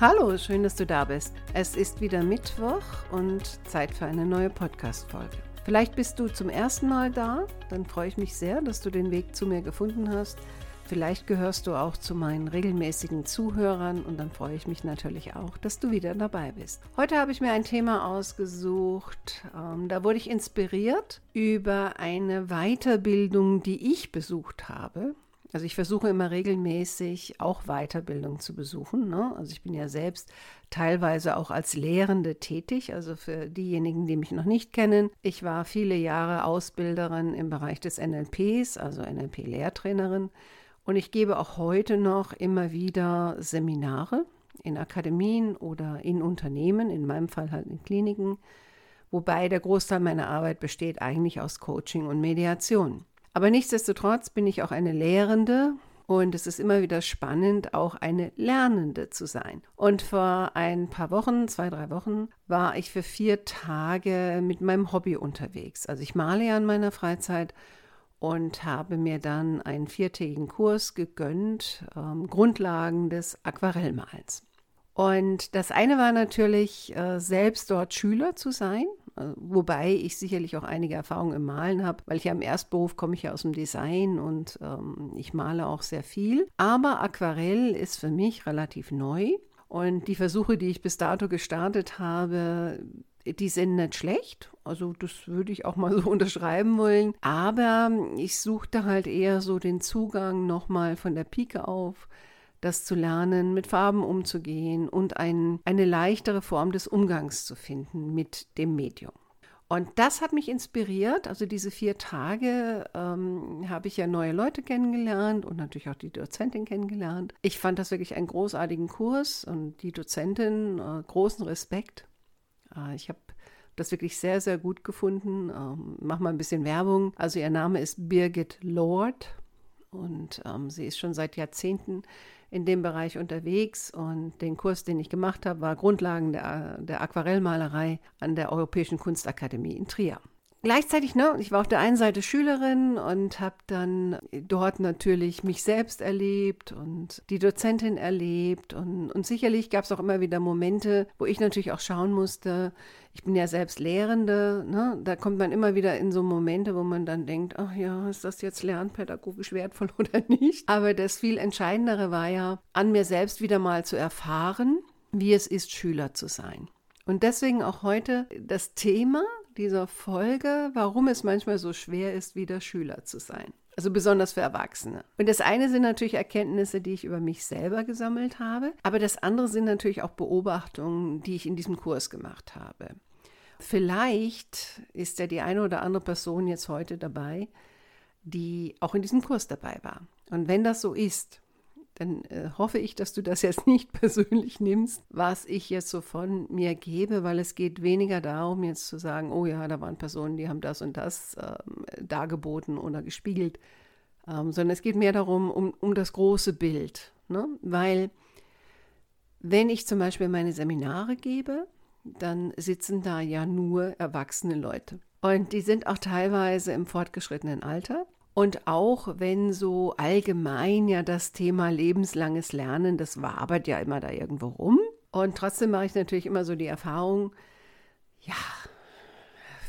Hallo, schön, dass du da bist. Es ist wieder Mittwoch und Zeit für eine neue Podcast-Folge. Vielleicht bist du zum ersten Mal da, dann freue ich mich sehr, dass du den Weg zu mir gefunden hast. Vielleicht gehörst du auch zu meinen regelmäßigen Zuhörern und dann freue ich mich natürlich auch, dass du wieder dabei bist. Heute habe ich mir ein Thema ausgesucht, ähm, da wurde ich inspiriert über eine Weiterbildung, die ich besucht habe. Also ich versuche immer regelmäßig auch Weiterbildung zu besuchen. Ne? Also ich bin ja selbst teilweise auch als Lehrende tätig. Also für diejenigen, die mich noch nicht kennen, ich war viele Jahre Ausbilderin im Bereich des NLPs, also NLP-Lehrtrainerin. Und ich gebe auch heute noch immer wieder Seminare in Akademien oder in Unternehmen, in meinem Fall halt in Kliniken, wobei der Großteil meiner Arbeit besteht eigentlich aus Coaching und Mediation. Aber nichtsdestotrotz bin ich auch eine Lehrende und es ist immer wieder spannend, auch eine Lernende zu sein. Und vor ein paar Wochen, zwei, drei Wochen, war ich für vier Tage mit meinem Hobby unterwegs. Also ich male ja in meiner Freizeit und habe mir dann einen viertägigen Kurs gegönnt, ähm, Grundlagen des Aquarellmalens. Und das eine war natürlich, äh, selbst dort Schüler zu sein, wobei ich sicherlich auch einige Erfahrungen im Malen habe, weil ich ja im Erstberuf komme ich ja aus dem Design und ähm, ich male auch sehr viel. Aber Aquarell ist für mich relativ neu. Und die Versuche, die ich bis dato gestartet habe, die sind nicht schlecht. Also das würde ich auch mal so unterschreiben wollen. Aber ich suchte halt eher so den Zugang nochmal von der Pike auf das zu lernen, mit Farben umzugehen und ein, eine leichtere Form des Umgangs zu finden mit dem Medium. Und das hat mich inspiriert. Also diese vier Tage ähm, habe ich ja neue Leute kennengelernt und natürlich auch die Dozentin kennengelernt. Ich fand das wirklich einen großartigen Kurs und die Dozentin äh, großen Respekt. Äh, ich habe das wirklich sehr, sehr gut gefunden. Ähm, mach mal ein bisschen Werbung. Also ihr Name ist Birgit Lord und ähm, sie ist schon seit Jahrzehnten in dem Bereich unterwegs und den Kurs, den ich gemacht habe, war Grundlagen der, der Aquarellmalerei an der Europäischen Kunstakademie in Trier. Gleichzeitig, ne, ich war auf der einen Seite Schülerin und habe dann dort natürlich mich selbst erlebt und die Dozentin erlebt und, und sicherlich gab es auch immer wieder Momente, wo ich natürlich auch schauen musste, ich bin ja selbst Lehrende, ne, da kommt man immer wieder in so Momente, wo man dann denkt, ach ja, ist das jetzt lernpädagogisch wertvoll oder nicht? Aber das viel Entscheidendere war ja, an mir selbst wieder mal zu erfahren, wie es ist, Schüler zu sein. Und deswegen auch heute das Thema, dieser Folge, warum es manchmal so schwer ist, wieder Schüler zu sein. Also besonders für Erwachsene. Und das eine sind natürlich Erkenntnisse, die ich über mich selber gesammelt habe, aber das andere sind natürlich auch Beobachtungen, die ich in diesem Kurs gemacht habe. Vielleicht ist ja die eine oder andere Person jetzt heute dabei, die auch in diesem Kurs dabei war. Und wenn das so ist, dann äh, hoffe ich, dass du das jetzt nicht persönlich nimmst, was ich jetzt so von mir gebe, weil es geht weniger darum, jetzt zu sagen, oh ja, da waren Personen, die haben das und das ähm, dargeboten oder gespiegelt, ähm, sondern es geht mehr darum, um, um das große Bild. Ne? Weil wenn ich zum Beispiel meine Seminare gebe, dann sitzen da ja nur erwachsene Leute. Und die sind auch teilweise im fortgeschrittenen Alter. Und auch wenn so allgemein ja das Thema lebenslanges Lernen, das wabert ja immer da irgendwo rum. Und trotzdem mache ich natürlich immer so die Erfahrung, ja,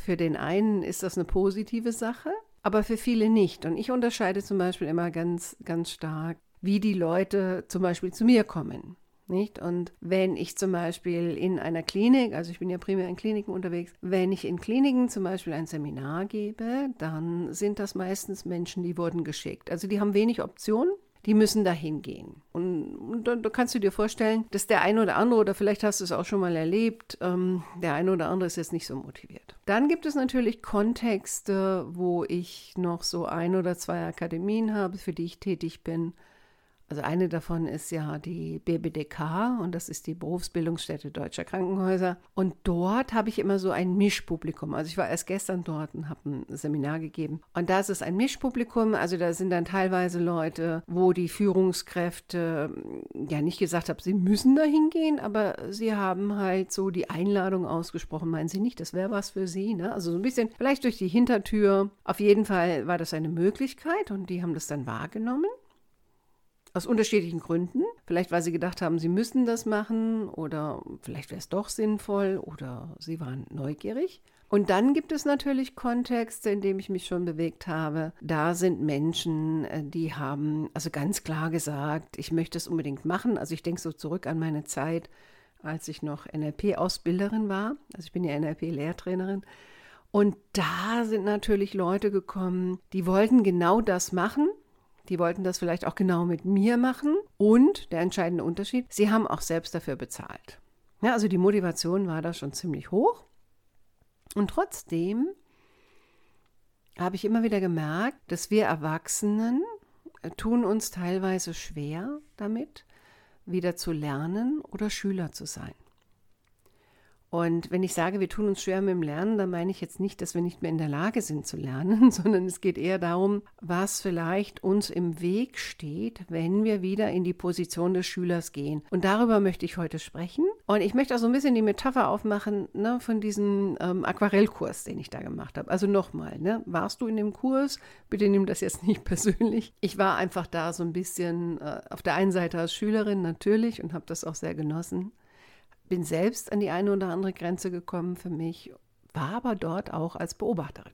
für den einen ist das eine positive Sache, aber für viele nicht. Und ich unterscheide zum Beispiel immer ganz, ganz stark, wie die Leute zum Beispiel zu mir kommen. Nicht? Und wenn ich zum Beispiel in einer Klinik, also ich bin ja primär in Kliniken unterwegs, wenn ich in Kliniken zum Beispiel ein Seminar gebe, dann sind das meistens Menschen, die wurden geschickt. Also die haben wenig Optionen. Die müssen dahin gehen. Und, und da, da, kannst du dir vorstellen, dass der eine oder andere, oder vielleicht hast du es auch schon mal erlebt, ähm, der eine oder andere ist jetzt nicht so motiviert. Dann gibt es natürlich Kontexte, wo ich noch so ein oder zwei Akademien habe, für die ich tätig bin Also eine davon ist ja die BBDK und das ist die Berufsbildungsstätte Deutscher Krankenhäuser. Und dort habe ich immer so ein Mischpublikum. Also ich war erst gestern dort und habe ein Seminar gegeben. Und da ist es ein Mischpublikum. Also da sind dann teilweise Leute, wo die Führungskräfte ja nicht gesagt haben, sie müssen da hingehen, aber sie haben halt so die Einladung ausgesprochen. Meinen Sie nicht, das wäre was für Sie? Ne? Also so ein bisschen vielleicht durch die Hintertür. Auf jeden Fall war das eine Möglichkeit und die haben das dann wahrgenommen. Aus unterschiedlichen Gründen. Vielleicht, weil sie gedacht haben, sie müssen das machen oder vielleicht wäre es doch sinnvoll oder sie waren neugierig. Und dann gibt es natürlich Kontexte, in denen ich mich schon bewegt habe. Da sind Menschen, äh, die haben also ganz klar gesagt, ich möchte es unbedingt machen. Also ich denke so zurück an meine Zeit, als ich noch NLP-Ausbilderin war. Also ich bin ja NLP-Lehrtrainerin. Und da sind natürlich Leute gekommen, die wollten genau das machen, die wollten das vielleicht auch genau mit mir machen. Und der entscheidende Unterschied, sie haben auch selbst dafür bezahlt. Ja, also die Motivation war da schon ziemlich hoch. Und trotzdem habe ich immer wieder gemerkt, dass wir Erwachsenen äh, tun uns teilweise schwer damit, wieder zu lernen oder Schüler zu sein. Und wenn ich sage, wir tun uns schwer mit dem Lernen, dann meine ich jetzt nicht, dass wir nicht mehr in der Lage sind zu lernen, sondern es geht eher darum, was vielleicht uns im Weg steht, wenn wir wieder in die Position des Schülers gehen. Und darüber möchte ich heute sprechen. Und ich möchte auch so ein bisschen die Metapher aufmachen ne, von diesem ähm, Aquarellkurs, den ich da gemacht habe. Also nochmal, ne, warst du in dem Kurs? Bitte nimm das jetzt nicht persönlich. Ich war einfach da so ein bisschen äh, auf der einen Seite als Schülerin natürlich und habe das auch sehr genossen bin selbst an die eine oder andere Grenze gekommen für mich, war aber dort auch als Beobachterin.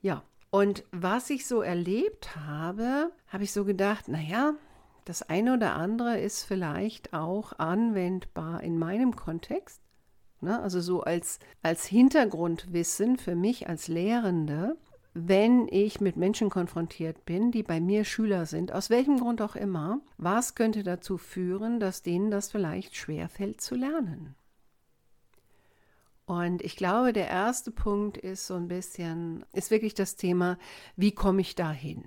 Ja, und was ich so erlebt habe, habe ich so gedacht, naja, das eine oder andere ist vielleicht auch anwendbar in meinem Kontext. Ne? Also so als, als Hintergrundwissen für mich als Lehrende, wenn ich mit Menschen konfrontiert bin, die bei mir Schüler sind, aus welchem Grund auch immer, was könnte dazu führen, dass denen das vielleicht schwerfällt zu lernen? Und ich glaube, der erste Punkt ist so ein bisschen, ist wirklich das Thema, wie komme ich dahin?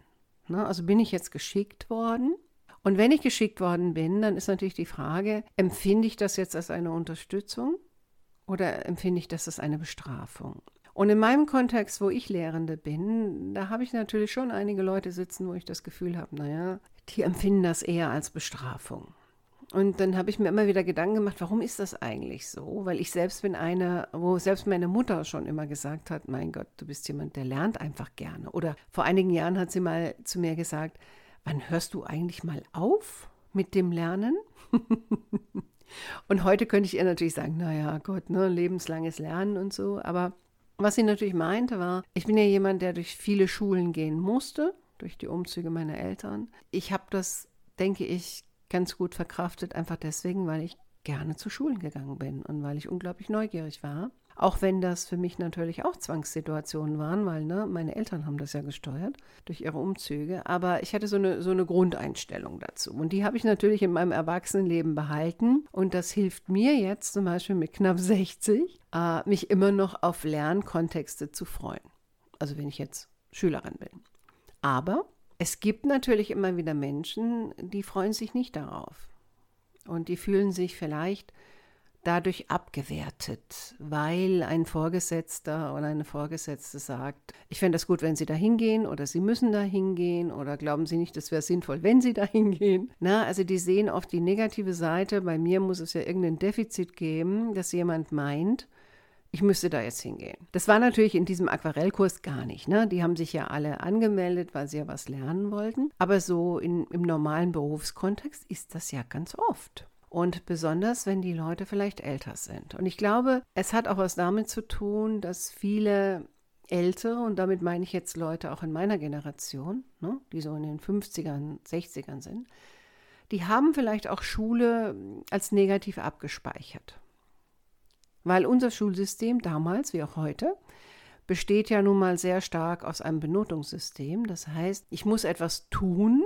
Ne? Also bin ich jetzt geschickt worden? Und wenn ich geschickt worden bin, dann ist natürlich die Frage, empfinde ich das jetzt als eine Unterstützung oder empfinde ich das als eine Bestrafung? Und in meinem Kontext, wo ich Lehrende bin, da habe ich natürlich schon einige Leute sitzen, wo ich das Gefühl habe, naja, die empfinden das eher als Bestrafung. Und dann habe ich mir immer wieder Gedanken gemacht, warum ist das eigentlich so? Weil ich selbst bin eine, wo selbst meine Mutter schon immer gesagt hat, mein Gott, du bist jemand, der lernt einfach gerne. Oder vor einigen Jahren hat sie mal zu mir gesagt, wann hörst du eigentlich mal auf mit dem Lernen? und heute könnte ich ihr natürlich sagen, naja, Gott, ne, lebenslanges Lernen und so. Aber was sie natürlich meinte war, ich bin ja jemand, der durch viele Schulen gehen musste, durch die Umzüge meiner Eltern. Ich habe das, denke ich, ganz gut verkraftet, einfach deswegen, weil ich gerne zu Schulen gegangen bin und weil ich unglaublich neugierig war. Auch wenn das für mich natürlich auch Zwangssituationen waren, weil ne, meine Eltern haben das ja gesteuert durch ihre Umzüge. Aber ich hatte so eine, so eine Grundeinstellung dazu. Und die habe ich natürlich in meinem Erwachsenenleben behalten. Und das hilft mir jetzt zum Beispiel mit knapp 60, äh, mich immer noch auf Lernkontexte zu freuen. Also wenn ich jetzt Schülerin bin. Aber es gibt natürlich immer wieder Menschen, die freuen sich nicht darauf. Und die fühlen sich vielleicht dadurch abgewertet, weil ein Vorgesetzter oder eine Vorgesetzte sagt, ich fände das gut, wenn Sie da hingehen oder Sie müssen da hingehen oder glauben Sie nicht, das wäre sinnvoll, wenn Sie da hingehen. Na, also die sehen oft die negative Seite. Bei mir muss es ja irgendein Defizit geben, dass jemand meint, ich müsste da jetzt hingehen. Das war natürlich in diesem Aquarellkurs gar nicht. Ne? Die haben sich ja alle angemeldet, weil sie ja was lernen wollten. Aber so in, im normalen Berufskontext ist das ja ganz oft. Und besonders, wenn die Leute vielleicht älter sind. Und ich glaube, es hat auch was damit zu tun, dass viele Ältere, und damit meine ich jetzt Leute auch in meiner Generation, ne, die so in den 50ern, 60ern sind, die haben vielleicht auch Schule als negativ abgespeichert. Weil unser Schulsystem damals, wie auch heute, besteht ja nun mal sehr stark aus einem Benotungssystem. Das heißt, ich muss etwas tun,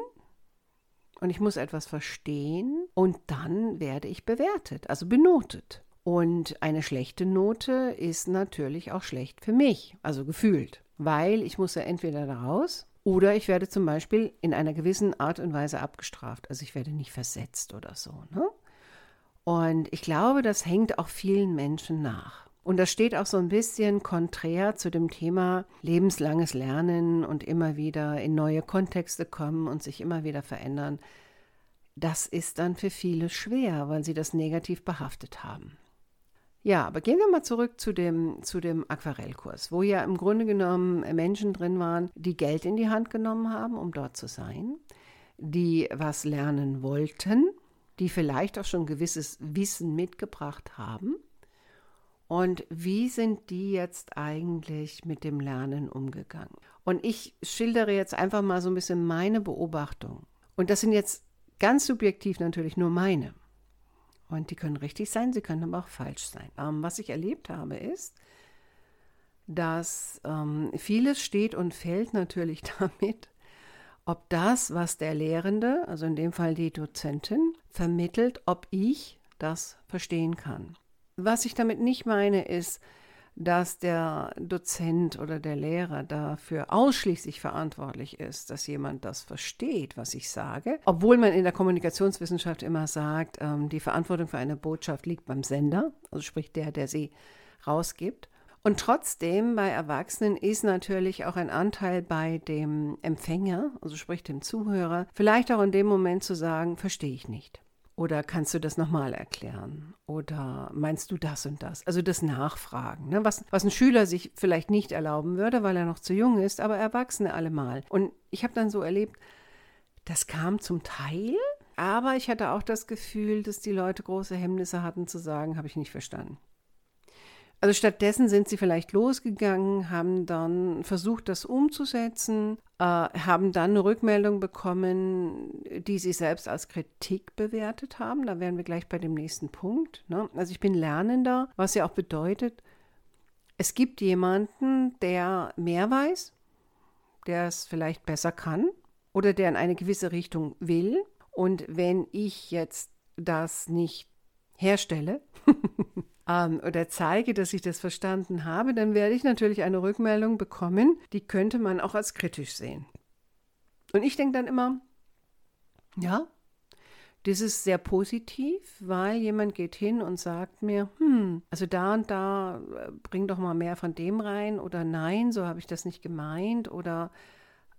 und ich muss etwas verstehen und dann werde ich bewertet, also benotet. Und eine schlechte Note ist natürlich auch schlecht für mich, also gefühlt, weil ich muss ja entweder daraus Oder ich werde zum Beispiel in einer gewissen Art und Weise abgestraft. Also ich werde nicht versetzt oder so. Ne? Und ich glaube, das hängt auch vielen Menschen nach. Und das steht auch so ein bisschen konträr zu dem Thema lebenslanges Lernen und immer wieder in neue Kontexte kommen und sich immer wieder verändern. Das ist dann für viele schwer, weil sie das negativ behaftet haben. Ja, aber gehen wir mal zurück zu dem, zu dem Aquarellkurs, wo ja im Grunde genommen Menschen drin waren, die Geld in die Hand genommen haben, um dort zu sein, die was lernen wollten, die vielleicht auch schon gewisses Wissen mitgebracht haben und wie sind die jetzt eigentlich mit dem Lernen umgegangen? Und ich schildere jetzt einfach mal so ein bisschen meine Beobachtung. Und das sind jetzt ganz subjektiv natürlich nur meine. Und die können richtig sein, sie können aber auch falsch sein. Ähm, was ich erlebt habe, ist, dass ähm, vieles steht und fällt natürlich damit, ob das, was der Lehrende, also in dem Fall die Dozentin, vermittelt, ob ich das verstehen kann. Was ich damit nicht meine, ist, dass der Dozent oder der Lehrer dafür ausschließlich verantwortlich ist, dass jemand das versteht, was ich sage. Obwohl man in der Kommunikationswissenschaft immer sagt, ähm, die Verantwortung für eine Botschaft liegt beim Sender, also sprich der, der sie rausgibt. Und trotzdem bei Erwachsenen ist natürlich auch ein Anteil bei dem Empfänger, also sprich dem Zuhörer, vielleicht auch in dem Moment zu sagen, verstehe ich nicht. Oder kannst du das nochmal erklären? Oder meinst du das und das? Also das Nachfragen, ne? was, was ein Schüler sich vielleicht nicht erlauben würde, weil er noch zu jung ist, aber Erwachsene allemal. Und ich habe dann so erlebt, das kam zum Teil, aber ich hatte auch das Gefühl, dass die Leute große Hemmnisse hatten zu sagen, habe ich nicht verstanden. Also stattdessen sind sie vielleicht losgegangen, haben dann versucht, das umzusetzen, haben dann eine Rückmeldung bekommen, die sie selbst als Kritik bewertet haben. Da wären wir gleich bei dem nächsten Punkt. Ne? Also ich bin Lernender, was ja auch bedeutet, es gibt jemanden, der mehr weiß, der es vielleicht besser kann oder der in eine gewisse Richtung will. Und wenn ich jetzt das nicht herstelle, ähm, oder zeige, dass ich das verstanden habe, dann werde ich natürlich eine Rückmeldung bekommen, die könnte man auch als kritisch sehen. Und ich denke dann immer, ja, das ist sehr positiv, weil jemand geht hin und sagt mir, hm, also da und da äh, bring doch mal mehr von dem rein oder nein, so habe ich das nicht gemeint oder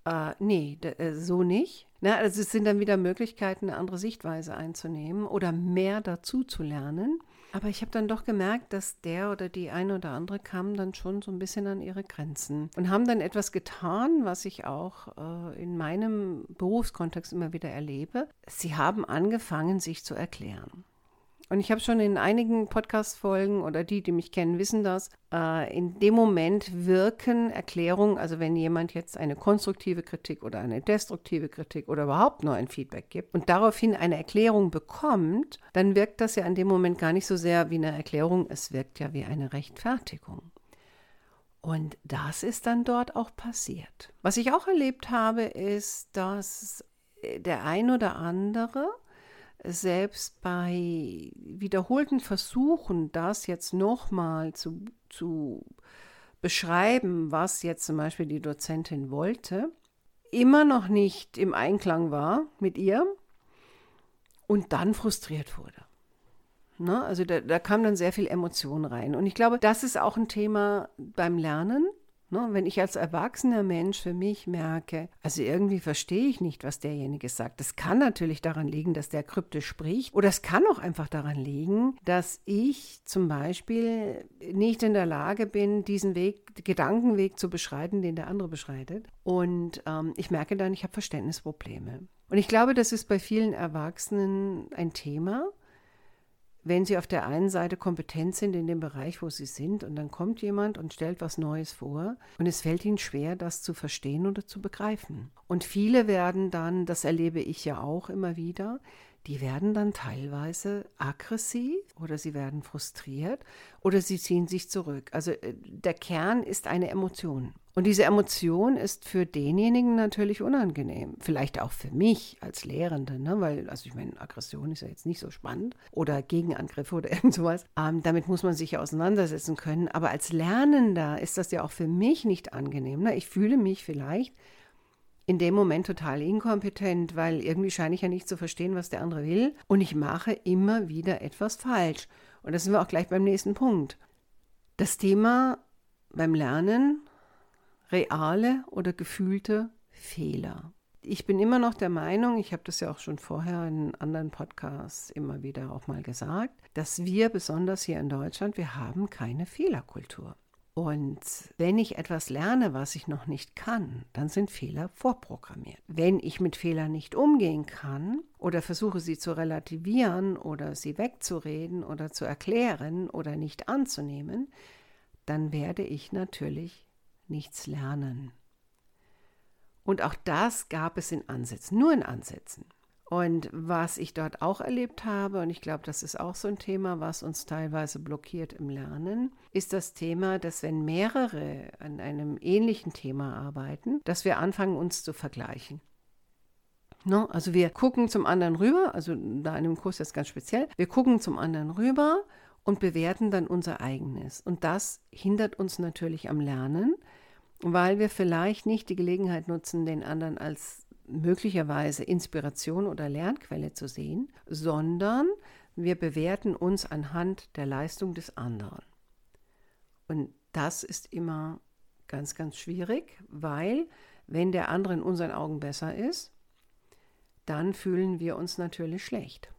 äh, nee, äh, so nicht. Na, also es sind dann wieder Möglichkeiten, eine andere Sichtweise einzunehmen oder mehr dazu zu lernen. Aber ich habe dann doch gemerkt, dass der oder die eine oder andere kam dann schon so ein bisschen an ihre Grenzen und haben dann etwas getan, was ich auch äh, in meinem Berufskontext immer wieder erlebe. Sie haben angefangen, sich zu erklären. Und ich habe schon in einigen Podcast-Folgen oder die, die mich kennen, wissen das. Äh, in dem Moment wirken Erklärungen, also wenn jemand jetzt eine konstruktive Kritik oder eine destruktive Kritik oder überhaupt nur ein Feedback gibt und daraufhin eine Erklärung bekommt, dann wirkt das ja in dem Moment gar nicht so sehr wie eine Erklärung, es wirkt ja wie eine Rechtfertigung. Und das ist dann dort auch passiert. Was ich auch erlebt habe, ist, dass der ein oder andere selbst bei wiederholten Versuchen, das jetzt nochmal zu, zu beschreiben, was jetzt zum Beispiel die Dozentin wollte, immer noch nicht im Einklang war mit ihr und dann frustriert wurde. Ne? Also da, da kam dann sehr viel Emotion rein. Und ich glaube, das ist auch ein Thema beim Lernen, Ne, wenn ich als erwachsener Mensch für mich merke, also irgendwie verstehe ich nicht, was derjenige sagt. Das kann natürlich daran liegen, dass der kryptisch spricht. Oder es kann auch einfach daran liegen, dass ich zum Beispiel nicht in der Lage bin, diesen Weg, Gedankenweg zu beschreiten, den der andere beschreitet. Und ähm, ich merke dann, ich habe Verständnisprobleme. Und ich glaube, das ist bei vielen Erwachsenen ein Thema wenn sie auf der einen Seite kompetent sind in dem Bereich, wo sie sind, und dann kommt jemand und stellt was Neues vor, und es fällt ihnen schwer, das zu verstehen oder zu begreifen. Und viele werden dann, das erlebe ich ja auch immer wieder, die werden dann teilweise aggressiv oder sie werden frustriert oder sie ziehen sich zurück. Also äh, der Kern ist eine Emotion. Und diese Emotion ist für denjenigen natürlich unangenehm. Vielleicht auch für mich als Lehrende, ne? weil, also ich meine, Aggression ist ja jetzt nicht so spannend oder Gegenangriffe oder irgend sowas. Ähm, damit muss man sich ja auseinandersetzen können. Aber als Lernender ist das ja auch für mich nicht angenehm. Ne? Ich fühle mich vielleicht in dem Moment total inkompetent, weil irgendwie scheine ich ja nicht zu verstehen, was der andere will. Und ich mache immer wieder etwas falsch. Und da sind wir auch gleich beim nächsten Punkt. Das Thema beim Lernen, reale oder gefühlte Fehler. Ich bin immer noch der Meinung, ich habe das ja auch schon vorher in anderen Podcasts immer wieder auch mal gesagt, dass wir besonders hier in Deutschland, wir haben keine Fehlerkultur. Und wenn ich etwas lerne, was ich noch nicht kann, dann sind Fehler vorprogrammiert. Wenn ich mit Fehlern nicht umgehen kann oder versuche sie zu relativieren oder sie wegzureden oder zu erklären oder nicht anzunehmen, dann werde ich natürlich nichts lernen. Und auch das gab es in Ansätzen, nur in Ansätzen. Und was ich dort auch erlebt habe, und ich glaube, das ist auch so ein Thema, was uns teilweise blockiert im Lernen, ist das Thema, dass wenn mehrere an einem ähnlichen Thema arbeiten, dass wir anfangen, uns zu vergleichen. No, also wir gucken zum anderen rüber, also da in dem Kurs jetzt ganz speziell, wir gucken zum anderen rüber und bewerten dann unser eigenes. Und das hindert uns natürlich am Lernen, weil wir vielleicht nicht die Gelegenheit nutzen, den anderen als möglicherweise Inspiration oder Lernquelle zu sehen, sondern wir bewerten uns anhand der Leistung des anderen. Und das ist immer ganz, ganz schwierig, weil wenn der andere in unseren Augen besser ist, dann fühlen wir uns natürlich schlecht.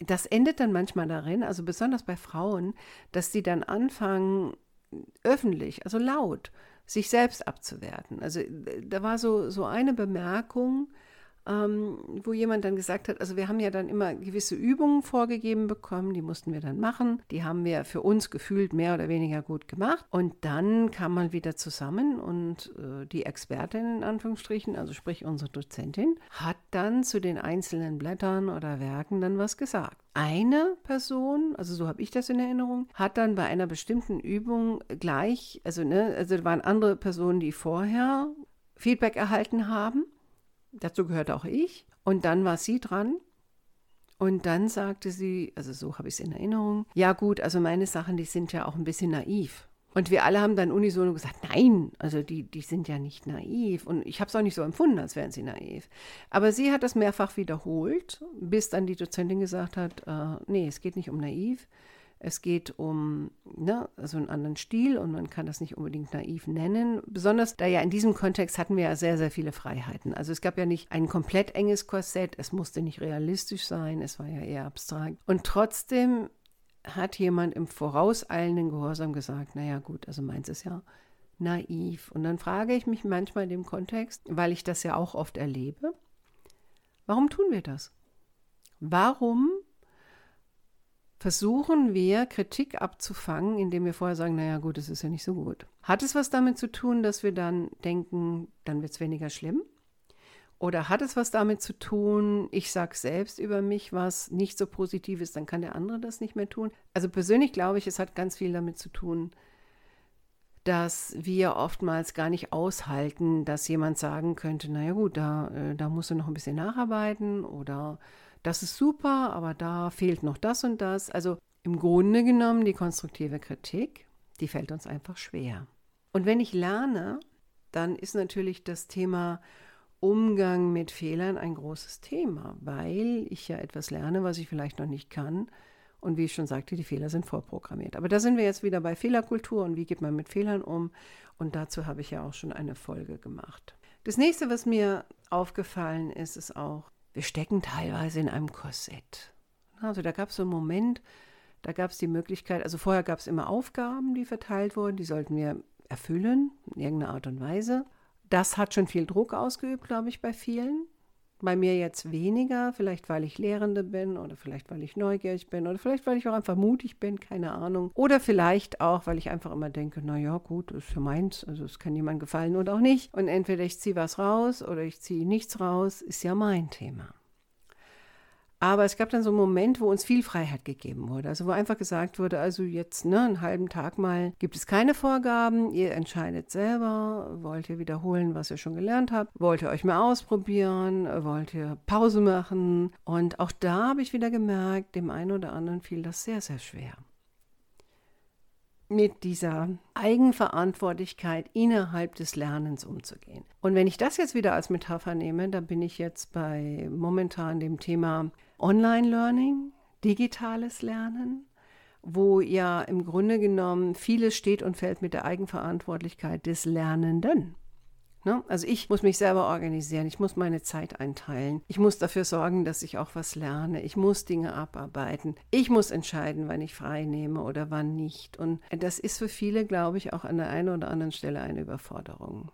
Das endet dann manchmal darin, also besonders bei Frauen, dass sie dann anfangen, öffentlich, also laut, sich selbst abzuwerten. Also da war so, so eine Bemerkung, ähm, wo jemand dann gesagt hat, also wir haben ja dann immer gewisse Übungen vorgegeben bekommen, die mussten wir dann machen. Die haben wir für uns gefühlt mehr oder weniger gut gemacht. Und dann kam man wieder zusammen und äh, die Expertin in Anführungsstrichen, also sprich unsere Dozentin, hat dann zu den einzelnen Blättern oder Werken dann was gesagt. Eine Person, also so habe ich das in Erinnerung, hat dann bei einer bestimmten Übung gleich, also ne, also waren andere Personen, die vorher Feedback erhalten haben Dazu gehörte auch ich. Und dann war sie dran. Und dann sagte sie, also so habe ich es in Erinnerung, ja gut, also meine Sachen, die sind ja auch ein bisschen naiv. Und wir alle haben dann unisono gesagt, nein, also die, die sind ja nicht naiv. Und ich habe es auch nicht so empfunden, als wären sie naiv. Aber sie hat das mehrfach wiederholt, bis dann die Dozentin gesagt hat, äh, nee, es geht nicht um naiv, es geht um ne, also einen anderen Stil und man kann das nicht unbedingt naiv nennen. Besonders da ja in diesem Kontext hatten wir ja sehr, sehr viele Freiheiten. Also es gab ja nicht ein komplett enges Korsett, es musste nicht realistisch sein, es war ja eher abstrakt. Und trotzdem hat jemand im vorauseilenden Gehorsam gesagt, naja gut, also meins ist ja naiv. Und dann frage ich mich manchmal in dem Kontext, weil ich das ja auch oft erlebe, warum tun wir das? Warum versuchen wir, Kritik abzufangen, indem wir vorher sagen, naja gut, es ist ja nicht so gut. Hat es was damit zu tun, dass wir dann denken, dann wird es weniger schlimm? Oder hat es was damit zu tun, ich sage selbst über mich was nicht so positiv ist, dann kann der andere das nicht mehr tun? Also persönlich glaube ich, es hat ganz viel damit zu tun, dass wir oftmals gar nicht aushalten, dass jemand sagen könnte, naja gut, da, äh, da musst du noch ein bisschen nacharbeiten oder das ist super, aber da fehlt noch das und das. Also im Grunde genommen die konstruktive Kritik, die fällt uns einfach schwer. Und wenn ich lerne, dann ist natürlich das Thema Umgang mit Fehlern ein großes Thema, weil ich ja etwas lerne, was ich vielleicht noch nicht kann. Und wie ich schon sagte, die Fehler sind vorprogrammiert. Aber da sind wir jetzt wieder bei Fehlerkultur und wie geht man mit Fehlern um. Und dazu habe ich ja auch schon eine Folge gemacht. Das nächste, was mir aufgefallen ist, ist auch, wir stecken teilweise in einem Korsett. Also da gab es so einen Moment, da gab es die Möglichkeit, also vorher gab es immer Aufgaben, die verteilt wurden, die sollten wir erfüllen, in irgendeiner Art und Weise. Das hat schon viel Druck ausgeübt, glaube ich, bei vielen. Bei mir jetzt weniger, vielleicht weil ich Lehrende bin oder vielleicht weil ich neugierig bin oder vielleicht weil ich auch einfach mutig bin, keine Ahnung. Oder vielleicht auch, weil ich einfach immer denke, naja, gut, ist für meins, also es kann jemand gefallen oder auch nicht. Und entweder ich ziehe was raus oder ich ziehe nichts raus, ist ja mein Thema. Aber es gab dann so einen Moment, wo uns viel Freiheit gegeben wurde. Also wo einfach gesagt wurde, also jetzt ne, einen halben Tag mal gibt es keine Vorgaben, ihr entscheidet selber, wollt ihr wiederholen, was ihr schon gelernt habt, wollt ihr euch mal ausprobieren, wollt ihr Pause machen. Und auch da habe ich wieder gemerkt, dem einen oder anderen fiel das sehr, sehr schwer. mit dieser Eigenverantwortlichkeit innerhalb des Lernens umzugehen. Und wenn ich das jetzt wieder als Metapher nehme, dann bin ich jetzt bei momentan dem Thema Online-Learning, digitales Lernen, wo ja im Grunde genommen vieles steht und fällt mit der Eigenverantwortlichkeit des Lernenden. Ne? Also ich muss mich selber organisieren, ich muss meine Zeit einteilen, ich muss dafür sorgen, dass ich auch was lerne, ich muss Dinge abarbeiten, ich muss entscheiden, wann ich frei nehme oder wann nicht. Und das ist für viele, glaube ich, auch an der einen oder anderen Stelle eine Überforderung.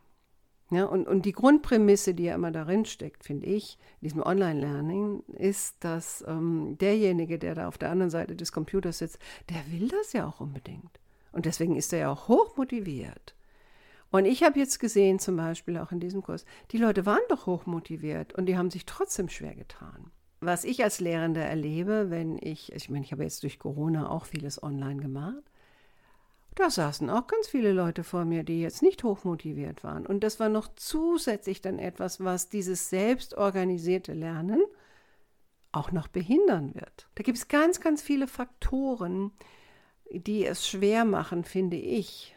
Ja, und, und die Grundprämisse, die ja immer darin steckt, finde ich, in diesem Online-Learning, ist, dass ähm, derjenige, der da auf der anderen Seite des Computers sitzt, der will das ja auch unbedingt. Und deswegen ist er ja auch hoch motiviert. Und ich habe jetzt gesehen, zum Beispiel auch in diesem Kurs, die Leute waren doch hochmotiviert und die haben sich trotzdem schwer getan. Was ich als Lehrende erlebe, wenn ich, ich meine, ich habe jetzt durch Corona auch vieles online gemacht, da saßen auch ganz viele Leute vor mir, die jetzt nicht hochmotiviert waren. Und das war noch zusätzlich dann etwas, was dieses selbstorganisierte Lernen auch noch behindern wird. Da gibt es ganz, ganz viele Faktoren, die es schwer machen, finde ich,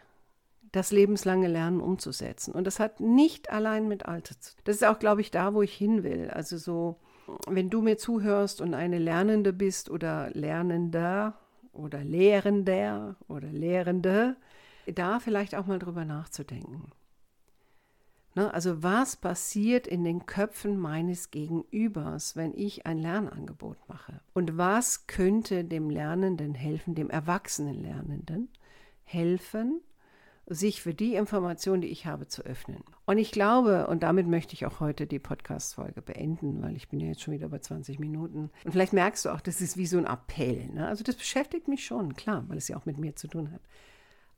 das lebenslange Lernen umzusetzen. Und das hat nicht allein mit Alter zu tun. Das ist auch, glaube ich, da, wo ich hin will. Also so, wenn du mir zuhörst und eine Lernende bist oder Lernender oder Lehrender oder Lehrende, da vielleicht auch mal drüber nachzudenken. Ne, also was passiert in den Köpfen meines Gegenübers, wenn ich ein Lernangebot mache? Und was könnte dem Lernenden helfen, dem erwachsenen Lernenden helfen, sich für die Information, die ich habe, zu öffnen. Und ich glaube, und damit möchte ich auch heute die Podcast-Folge beenden, weil ich bin ja jetzt schon wieder bei 20 Minuten. Und vielleicht merkst du auch, das ist wie so ein Appell. Ne? Also das beschäftigt mich schon, klar, weil es ja auch mit mir zu tun hat.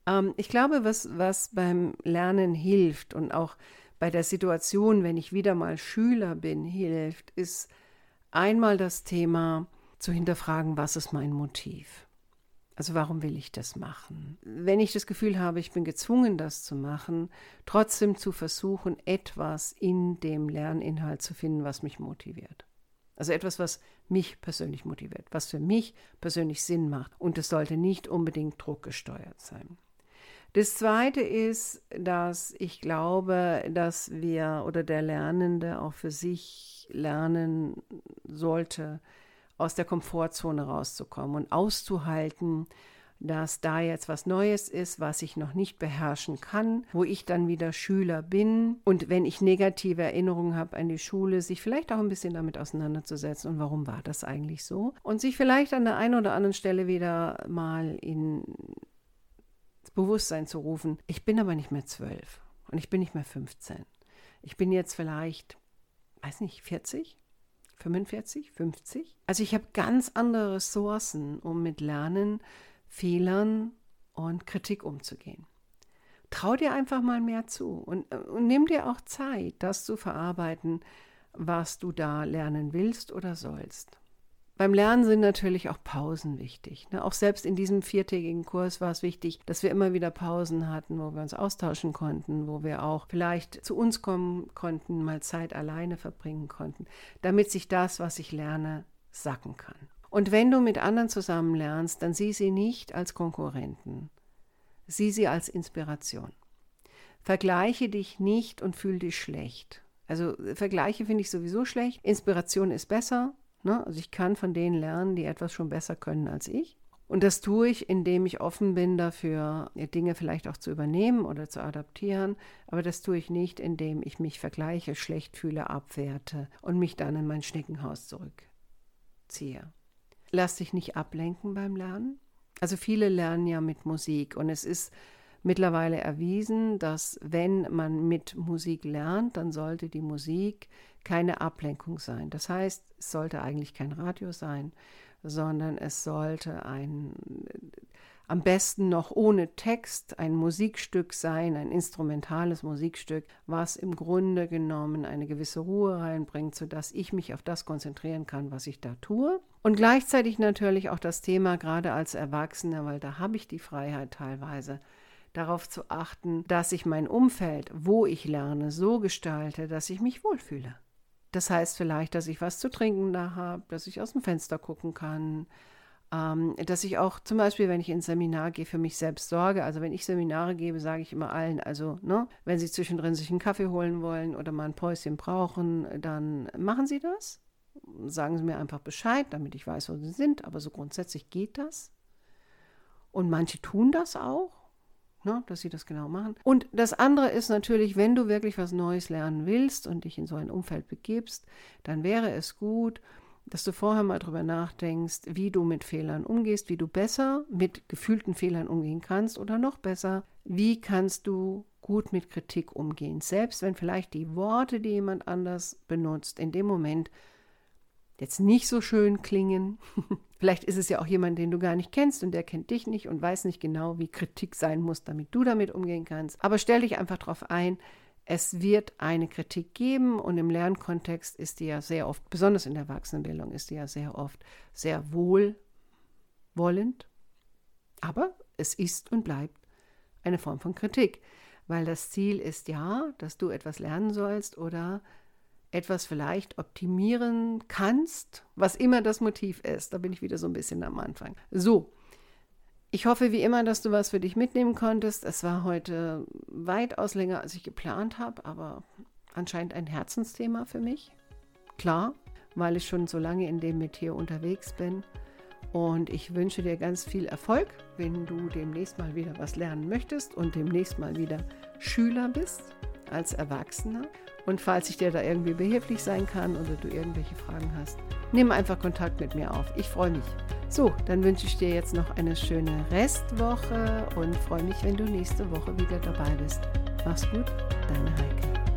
Ähm, ich glaube, was, was beim Lernen hilft und auch bei der Situation, wenn ich wieder mal Schüler bin, hilft, ist einmal das Thema zu hinterfragen, was ist mein Motiv? Also warum will ich das machen? Wenn ich das Gefühl habe, ich bin gezwungen, das zu machen, trotzdem zu versuchen, etwas in dem Lerninhalt zu finden, was mich motiviert. Also etwas, was mich persönlich motiviert, was für mich persönlich Sinn macht. Und es sollte nicht unbedingt druckgesteuert sein. Das Zweite ist, dass ich glaube, dass wir oder der Lernende auch für sich lernen sollte, aus der Komfortzone rauszukommen und auszuhalten, dass da jetzt was Neues ist, was ich noch nicht beherrschen kann, wo ich dann wieder Schüler bin. Und wenn ich negative Erinnerungen habe an die Schule, sich vielleicht auch ein bisschen damit auseinanderzusetzen. Und warum war das eigentlich so? Und sich vielleicht an der einen oder anderen Stelle wieder mal in das Bewusstsein zu rufen, ich bin aber nicht mehr zwölf und ich bin nicht mehr 15. Ich bin jetzt vielleicht, weiß nicht, 40 45, 50. Also ich habe ganz andere Ressourcen, um mit Lernen, Fehlern und Kritik umzugehen. Trau dir einfach mal mehr zu und, und nimm dir auch Zeit, das zu verarbeiten, was du da lernen willst oder sollst. Beim Lernen sind natürlich auch Pausen wichtig. Ne? Auch selbst in diesem viertägigen Kurs war es wichtig, dass wir immer wieder Pausen hatten, wo wir uns austauschen konnten, wo wir auch vielleicht zu uns kommen konnten, mal Zeit alleine verbringen konnten, damit sich das, was ich lerne, sacken kann. Und wenn du mit anderen zusammen lernst, dann sieh sie nicht als Konkurrenten. Sieh sie als Inspiration. Vergleiche dich nicht und fühl dich schlecht. Also Vergleiche finde ich sowieso schlecht. Inspiration ist besser Ne? Also ich kann von denen lernen, die etwas schon besser können als ich. Und das tue ich, indem ich offen bin dafür, Dinge vielleicht auch zu übernehmen oder zu adaptieren. Aber das tue ich nicht, indem ich mich vergleiche, schlecht fühle, abwerte und mich dann in mein Schneckenhaus zurückziehe. Lass dich nicht ablenken beim Lernen. Also viele lernen ja mit Musik und es ist mittlerweile erwiesen, dass wenn man mit Musik lernt, dann sollte die Musik keine Ablenkung sein. Das heißt, es sollte eigentlich kein Radio sein, sondern es sollte ein am besten noch ohne Text ein Musikstück sein, ein instrumentales Musikstück, was im Grunde genommen eine gewisse Ruhe reinbringt, sodass ich mich auf das konzentrieren kann, was ich da tue. Und gleichzeitig natürlich auch das Thema, gerade als Erwachsener, weil da habe ich die Freiheit teilweise, darauf zu achten, dass ich mein Umfeld, wo ich lerne, so gestalte, dass ich mich wohlfühle. Das heißt vielleicht, dass ich was zu trinken da habe, dass ich aus dem Fenster gucken kann, Ähm, dass ich auch zum Beispiel, wenn ich ins Seminar gehe, für mich selbst sorge. Also wenn ich Seminare gebe, sage ich immer allen, also ne, wenn sie zwischendrin sich einen Kaffee holen wollen oder mal ein Päuschen brauchen, dann machen sie das. Sagen sie mir einfach Bescheid, damit ich weiß, wo sie sind. Aber so grundsätzlich geht das. Und manche tun das auch, ne, dass sie das genau machen. Und das andere ist natürlich, wenn du wirklich was Neues lernen willst und dich in so ein Umfeld begibst, dann wäre es gut, dass du vorher mal drüber nachdenkst, wie du mit Fehlern umgehst, wie du besser mit gefühlten Fehlern umgehen kannst oder noch besser, wie kannst du gut mit Kritik umgehen, selbst wenn vielleicht die Worte, die jemand anders benutzt, in dem Moment jetzt nicht so schön klingen. vielleicht ist es ja auch jemand, den du gar nicht kennst und der kennt dich nicht und weiß nicht genau, wie Kritik sein muss, damit du damit umgehen kannst. Aber stell dich einfach darauf ein, es wird eine Kritik geben und im Lernkontext ist die ja sehr oft, besonders in der Erwachsenenbildung, ist die ja sehr oft sehr wohlwollend. Aber es ist und bleibt eine Form von Kritik, weil das Ziel ist ja, dass du etwas lernen sollst oder etwas vielleicht optimieren kannst, was immer das Motiv ist. Da bin ich wieder so ein bisschen am Anfang. So, ich hoffe wie immer, dass du was für dich mitnehmen konntest. Es war heute weitaus länger, als ich geplant habe, aber anscheinend ein Herzensthema für mich. Klar, weil ich schon so lange in dem Metier unterwegs bin. Und ich wünsche dir ganz viel Erfolg, wenn du demnächst mal wieder was lernen möchtest und demnächst mal wieder Schüler bist als Erwachsener. Und falls ich dir da irgendwie behilflich sein kann oder du irgendwelche Fragen hast, nimm einfach Kontakt mit mir auf. Ich freue mich. So, dann wünsche ich dir jetzt noch eine schöne Restwoche und freue mich, wenn du nächste Woche wieder dabei bist. Mach's gut, deine Heike.